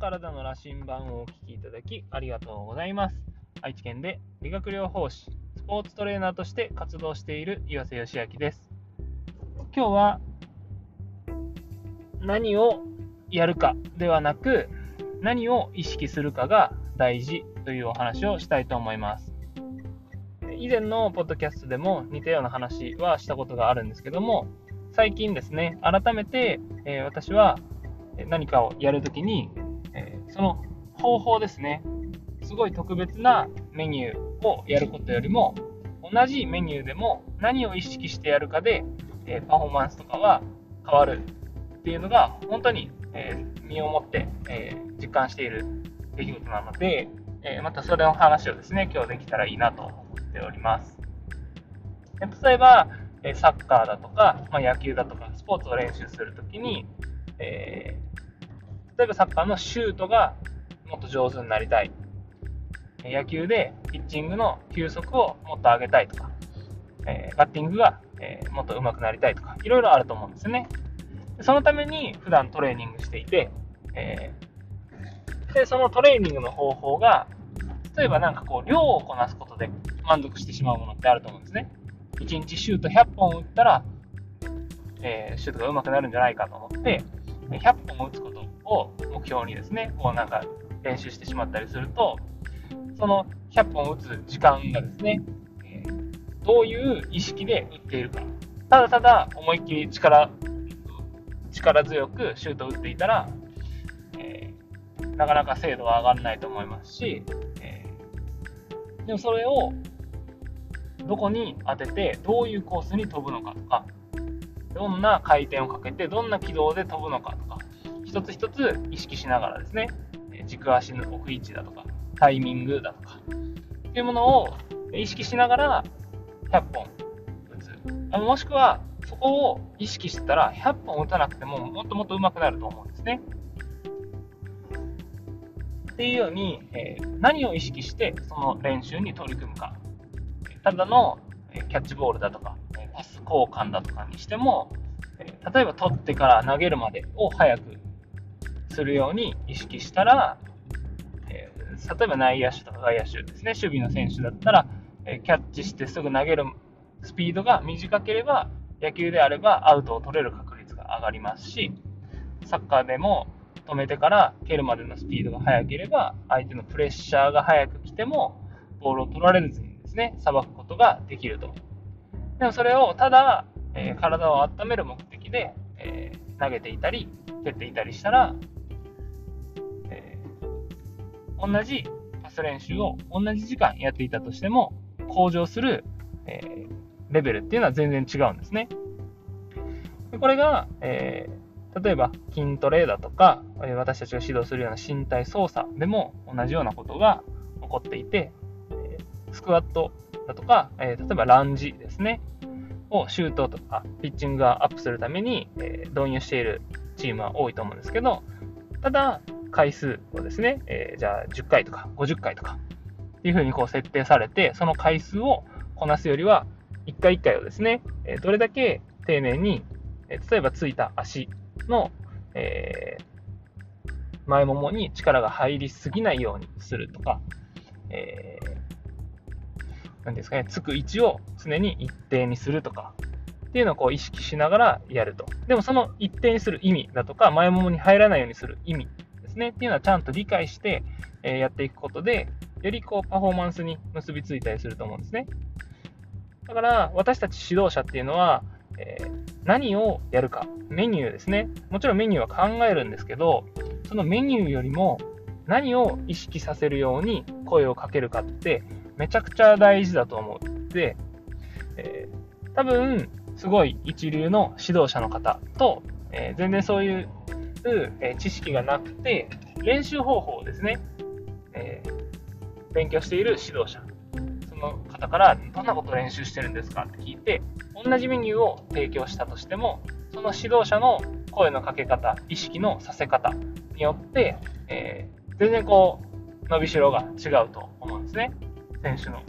体の羅針盤をお聞きいただきありがとうございます。愛知県で理学療法士、スポーツトレーナーとして活動している岩瀬義明です。今日は何をやるかではなく何を意識するかが大事というお話をしたいと思います。以前のポッドキャストでも似たような話はしたことがあるんですけども、最近ですね、改めて、えー、私は何かをやるときに、その方法ですね、すごい特別なメニューをやることよりも、同じメニューでも何を意識してやるかで、え、パフォーマンスとかは変わるっていうのが、本当に、え身をもって、え実感している出来事なので、えまたそれの話をですね、今日できたらいいなと思っております。例えば、サッカーだとか、ま、野球だとか、スポーツを練習するときに、えー、例えばサッカーのシュートがもっと上手になりたい。野球でピッチングの球速をもっと上げたいとか、えー、バッティングが、えー、もっと上手くなりたいとか、いろいろあると思うんですね。そのために普段トレーニングしていて、えー、でそのトレーニングの方法が、例えばなんかこう、量をこなすことで満足してしまうものってあると思うんですね。1日シュート100本打ったら、え、シュートが上手くなるんじゃないかと思って、100本打つことを目標にですね、こうなんか練習してしまったりすると、その100本打つ時間がですね、え、どういう意識で打っているか。ただただ思いっきり力、力強くシュートを打っていたら、えー、なかなか精度は上がらないと思いますし、えー、でもそれをどこに当てて、どういうコースに飛ぶのかとか、どんな回転をかけて、どんな軌道で飛ぶのかとか、一つ一つ意識しながらですね、軸足の置く位置だとか、タイミングだとか、っていうものを意識しながら100本打つ。あもしくは、そこを意識したら、100本打たなくてももっともっと上手くなると思うんですね。っていうように、え、何を意識してその練習に取り組むか。ただのキャッチボールだとか、パス交換だとかにしても、例えば取ってから投げるまでを早くするように意識したら、え例えば内野手とか外野手ですね、守備の選手だったら、えキャッチしてすぐ投げるスピードが短ければ、野球であればアウトを取れる確率が上がりますし、サッカーでも止めてから蹴るまでのスピードが速ければ、相手のプレッシャーが速く来ても、ボールを取られずにですね、さばくことができると。でもそれをただ、えー、体を温める目的で、えー、投げていたり、蹴っていたりしたら、同じパス練習を同じ時間やっていたとしても、向上する、えレベルっていうのは全然違うんですね。でこれが、え例えば筋トレだとか、私たちが指導するような身体操作でも同じようなことが起こっていて、スクワットだとか、えー、例えばランジですね、をシュートとかピッチングがアップするために、え、導入しているチームは多いと思うんですけど、ただ、回数をですね、えー、じゃあ10回とか50回とかっていうふうにこう設定されて、その回数をこなすよりは、1回1回をですね、えどれだけ丁寧に、え例えばついた足の、え前ももに力が入りすぎないようにするとか、え何ですかね、つく位置を常に一定にするとか、っていうのをこう意識しながらやると。でもその一定にする意味だとか、前ももに入らないようにする意味ですね、っていうのはちゃんと理解して、えやっていくことで、よりこうパフォーマンスに結びついたりすると思うんですね。だから私たち指導者っていうのは、えー、何をやるか、メニューですね。もちろんメニューは考えるんですけど、そのメニューよりも何を意識させるように声をかけるかってめちゃくちゃ大事だと思って、えー、多分、すごい一流の指導者の方と、えー、全然そういう、えー、知識がなくて、練習方法をですね、えー、勉強している指導者、その方からどんなことを練習してるんですかって聞いて、同じメニューを提供したとしても、その指導者の声のかけ方、意識のさせ方によって、え、全然こう、伸びしろが違うと思うんですね。選手の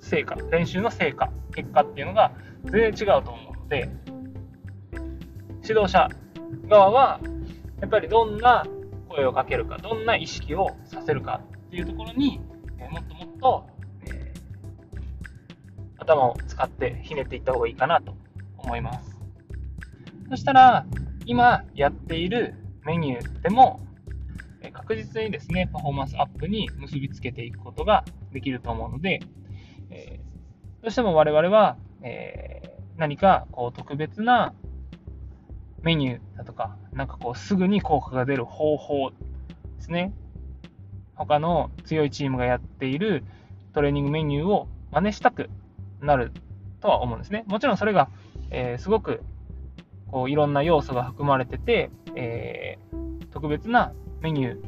成果、練習の成果、結果っていうのが全然違うと思うので、指導者側は、やっぱりどんな声をかけるか、どんな意識をさせるかっていうところに、えもっともっと、え、頭を使ってひねっていった方がいいかなと思います。そしたら、今やっているメニューでも、確実にですね、パフォーマンスアップに結びつけていくことができると思うので、えー、どうしても我々は、え、何かこう特別なメニューだとか、なんかこうすぐに効果が出る方法ですね。他の強いチームがやっているトレーニングメニューを真似したくなるとは思うんですね。もちろんそれが、えー、すごくこういろんな要素が含まれてて、えー、特別なメニュ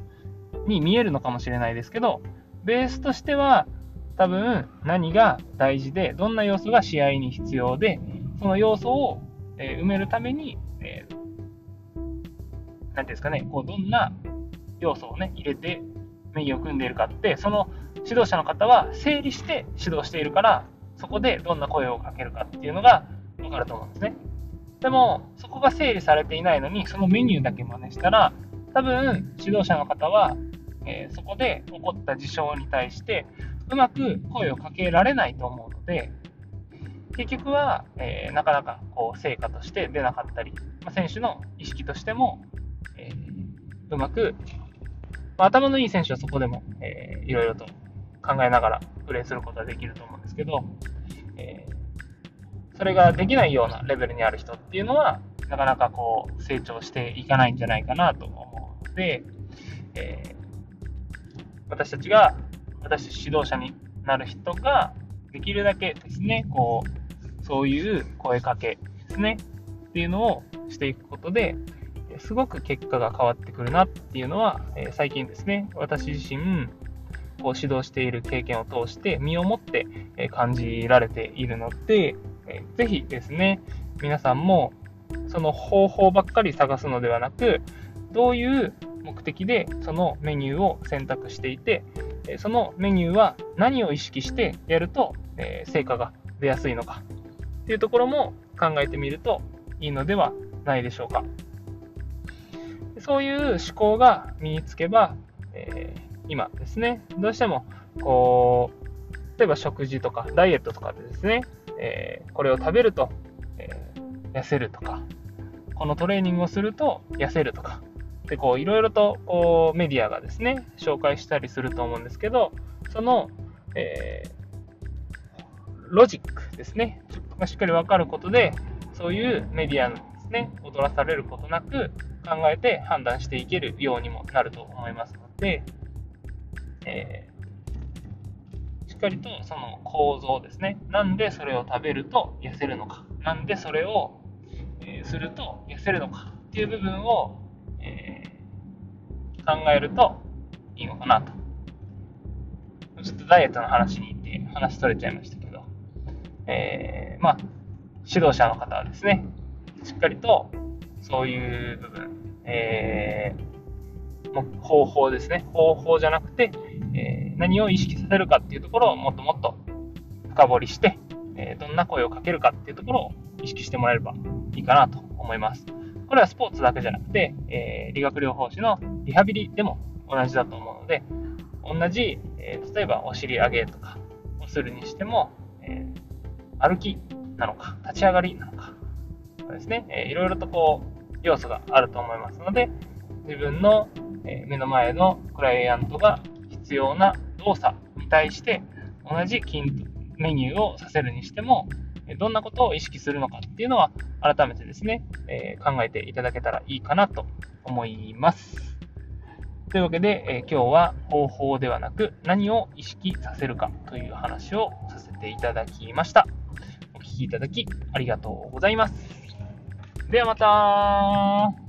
ーに見えるのかもしれないですけど、ベースとしては多分何が大事で、どんな要素が試合に必要で、その要素を、え埋めるために、えー、ていうんですかね、こうどんな要素をね、入れてメニューを組んでいるかって、その指導者の方は整理して指導しているから、そこでどんな声をかけるかっていうのが分かると思うんですね。でも、そこが整理されていないのに、そのメニューだけ真似したら、多分、指導者の方は、えー、そこで起こった事象に対して、うまく声をかけられないと思うので、結局は、えー、なかなかこう成果として出なかったり、まあ、選手の意識としても、えー、うまく、まあ、頭のいい選手はそこでも、えー、いろいろと考えながらプレーすることができると思うんですけど、えそれができないようなレベルにある人っていうのは、なかなかこう成長していかないんじゃないかなと思うので、え、私たちが、私指導者になる人が、できるだけですね、こう、そういう声かけですね、っていうのをしていくことで、すごく結果が変わってくるなっていうのは、え最近ですね、私自身、こう指導している経験を通して身をもって感じられているので、えー、ぜひですね、皆さんもその方法ばっかり探すのではなく、どういう目的でそのメニューを選択していて、そのメニューは何を意識してやると、成果が出やすいのかっていうところも考えてみるといいのではないでしょうか。そういう思考が身につけば、えー、今ですね、どうしてもこう、例えば食事とかダイエットとかでですね、えー、これを食べると、えー、痩せるとか、このトレーニングをすると痩せるとか、でこういろいろとこうメディアがですね、紹介したりすると思うんですけど、その、え、ロジックですね、しっかり分かることで、そういうメディアのですね、踊らされることなく考えて判断していけるようにもなると思いますので、えしっかりとその構造ですね。なんでそれを食べると痩せるのか。なんでそれを、えすると痩せるのかっていう部分を、えー、考えるといいのかなと。ちょっとダイエットの話に行って話取れちゃいましたけど、えー、まあ、指導者の方はですね、しっかりとそういう部分、えー、方法ですね。方法じゃなくて、えー、何を意識させるかっていうところをもっともっと深掘りして、え、どんな声をかけるかっていうところを意識してもらえればいいかなと思います。これはスポーツだけじゃなくて、え理学療法士のリハビリでも同じだと思うので、同じ、え例えばお尻上げとかをするにしても、歩きなのか、立ち上がりなのか、ですね、えいろいろとこう、要素があると思いますので、自分の目の前のクライアントが必要な動作に対して同じ筋メニューをさせるにしても、どんなことを意識するのかっていうのは改めてですね、え、考えていただけたらいいかなと思います。というわけで、えー、今日は方法ではなく何を意識させるかという話をさせていただきました。お聴きいただきありがとうございます。ではまた